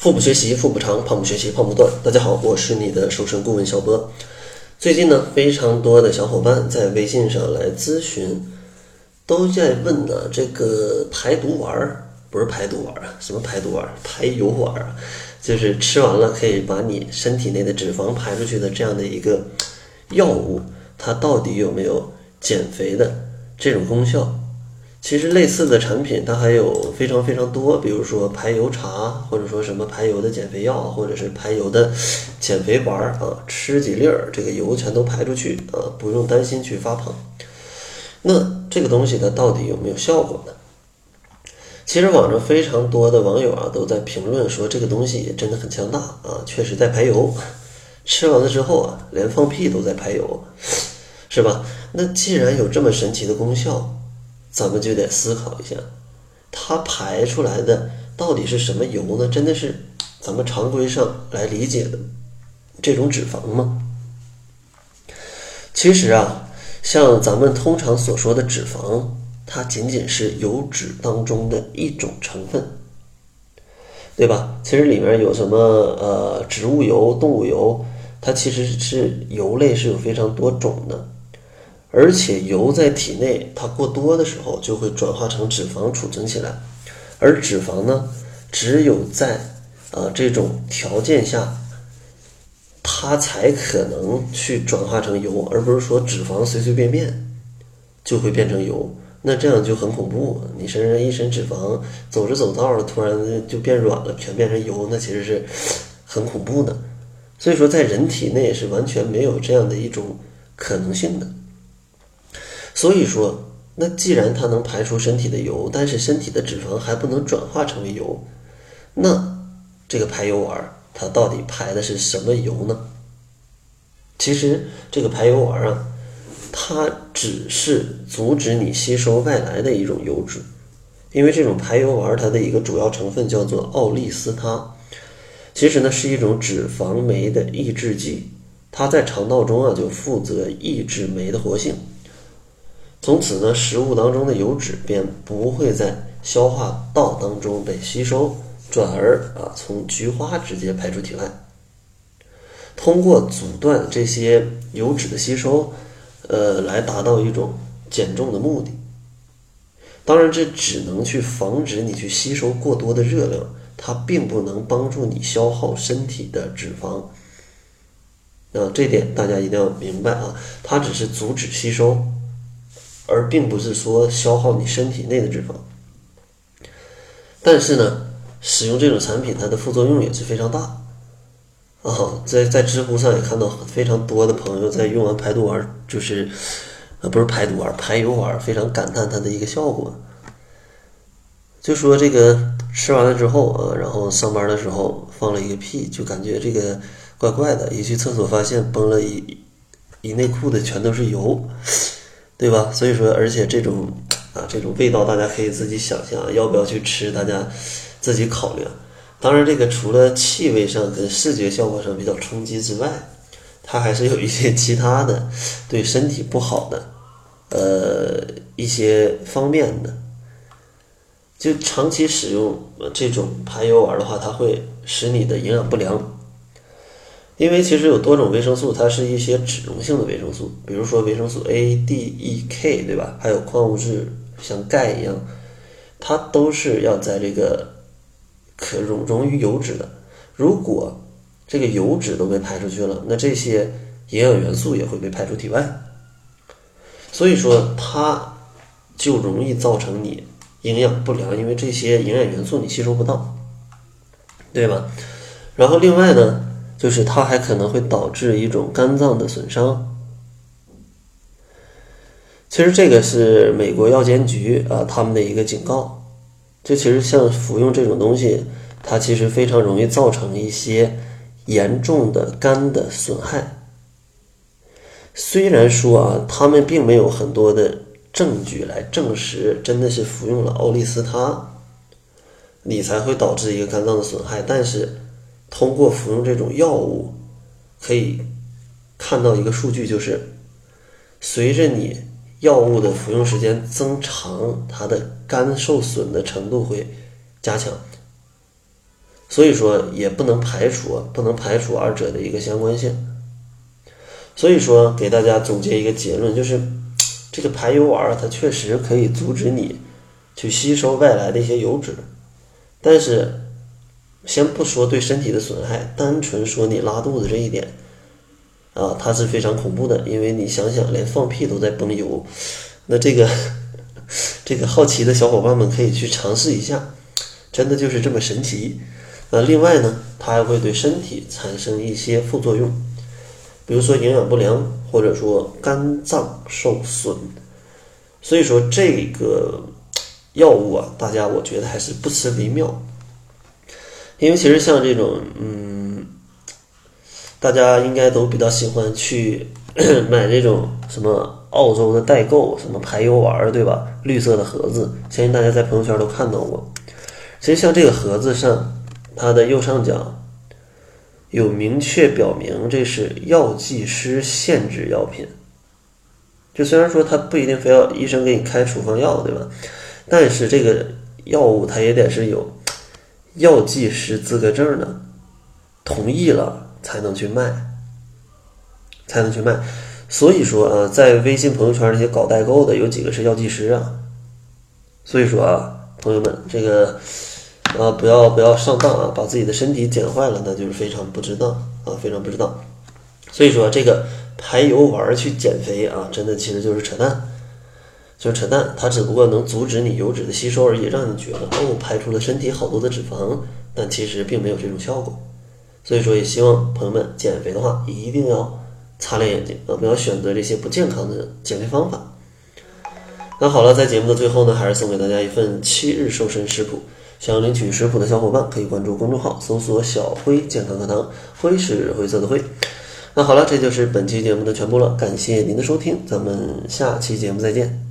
腹部学习腹部长，胖不学习胖不断。大家好，我是你的瘦身顾问小波。最近呢，非常多的小伙伴在微信上来咨询，都在问呢，这个排毒丸儿不是排毒丸啊，什么排毒丸儿？排油丸啊，就是吃完了可以把你身体内的脂肪排出去的这样的一个药物，它到底有没有减肥的这种功效？其实类似的产品它还有非常非常多，比如说排油茶，或者说什么排油的减肥药，或者是排油的减肥丸儿啊，吃几粒儿，这个油全都排出去啊，不用担心去发胖。那这个东西它到底有没有效果呢？其实网上非常多的网友啊都在评论说这个东西真的很强大啊，确实在排油，吃完了之后啊，连放屁都在排油，是吧？那既然有这么神奇的功效，咱们就得思考一下，它排出来的到底是什么油呢？真的是咱们常规上来理解的这种脂肪吗？其实啊，像咱们通常所说的脂肪，它仅仅是油脂当中的一种成分，对吧？其实里面有什么呃植物油、动物油，它其实是油类是有非常多种的。而且油在体内它过多的时候，就会转化成脂肪储存起来，而脂肪呢，只有在啊这种条件下，它才可能去转化成油，而不是说脂肪随随便便就会变成油，那这样就很恐怖。你身上一身脂肪，走着走道了突然就变软了，全变成油，那其实是很恐怖的。所以说，在人体内是完全没有这样的一种可能性的。所以说，那既然它能排出身体的油，但是身体的脂肪还不能转化成为油，那这个排油丸它到底排的是什么油呢？其实这个排油丸啊，它只是阻止你吸收外来的一种油脂，因为这种排油丸它的一个主要成分叫做奥利司他，其实呢是一种脂肪酶的抑制剂，它在肠道中啊就负责抑制酶的活性。从此呢，食物当中的油脂便不会在消化道当中被吸收，转而啊从菊花直接排出体外。通过阻断这些油脂的吸收，呃，来达到一种减重的目的。当然，这只能去防止你去吸收过多的热量，它并不能帮助你消耗身体的脂肪。啊，这点大家一定要明白啊，它只是阻止吸收。而并不是说消耗你身体内的脂肪，但是呢，使用这种产品它的副作用也是非常大啊。在在知乎上也看到非常多的朋友在用完排毒丸，就是呃不是排毒丸，排油丸，非常感叹它的一个效果。就说这个吃完了之后啊，然后上班的时候放了一个屁，就感觉这个怪怪的，一去厕所发现崩了一一内裤的全都是油。对吧？所以说，而且这种啊，这种味道大家可以自己想象，要不要去吃，大家自己考虑。当然，这个除了气味上跟视觉效果上比较冲击之外，它还是有一些其他的对身体不好的呃一些方面的。就长期使用这种排油丸的话，它会使你的营养不良。因为其实有多种维生素，它是一些脂溶性的维生素，比如说维生素 A、D、E、K，对吧？还有矿物质，像钙一样，它都是要在这个可溶溶于油脂的。如果这个油脂都被排出去了，那这些营养元素也会被排出体外，所以说它就容易造成你营养不良，因为这些营养元素你吸收不到，对吧？然后另外呢？就是它还可能会导致一种肝脏的损伤。其实这个是美国药监局啊他们的一个警告。就其实像服用这种东西，它其实非常容易造成一些严重的肝的损害。虽然说啊，他们并没有很多的证据来证实真的是服用了奥利司他，你才会导致一个肝脏的损害，但是。通过服用这种药物，可以看到一个数据，就是随着你药物的服用时间增长，它的肝受损的程度会加强。所以说也不能排除不能排除二者的一个相关性。所以说给大家总结一个结论，就是这个排油丸它确实可以阻止你去吸收外来的一些油脂，但是先不说对身体的损害，单纯说你拉肚子这一点啊，它是非常恐怖的，因为你想想，连放屁都在崩油，那这个 这个好奇的小伙伴们可以去尝试一下，真的就是这么神奇。那另外呢，它还会对身体产生一些副作用，比如说营养不良，或者说肝脏受损。所以说这个药物啊，大家我觉得还是不吃为妙。因为其实像这种，嗯，大家应该都比较喜欢去 买这种什么澳洲的代购，什么排油丸，对吧？绿色的盒子，相信大家在朋友圈都看到过。其实像这个盒子上。它的右上角有明确表明这是药剂师限制药品。就虽然说它不一定非要医生给你开处方药，对吧？但是这个药物它也得是有药剂师资格证的，同意了才能去卖，才能去卖。所以说啊，在微信朋友圈那些搞代购的有几个是药剂师啊？所以说啊，朋友们，这个。啊，不要不要上当啊！把自己的身体减坏了，那就是非常不值当啊，非常不值当。所以说，这个排油丸去减肥啊，真的其实就是扯淡，就扯淡。它只不过能阻止你油脂的吸收而已，让你觉得哦，排出了身体好多的脂肪，但其实并没有这种效果。所以说，也希望朋友们减肥的话，一定要擦亮眼睛啊，不要选择这些不健康的减肥方法。那好了，在节目的最后呢，还是送给大家一份七日瘦身食谱。想要领取食谱的小伙伴，可以关注公众号，搜索“小辉健康课堂”，辉是灰色的灰。那好了，这就是本期节目的全部了，感谢您的收听，咱们下期节目再见。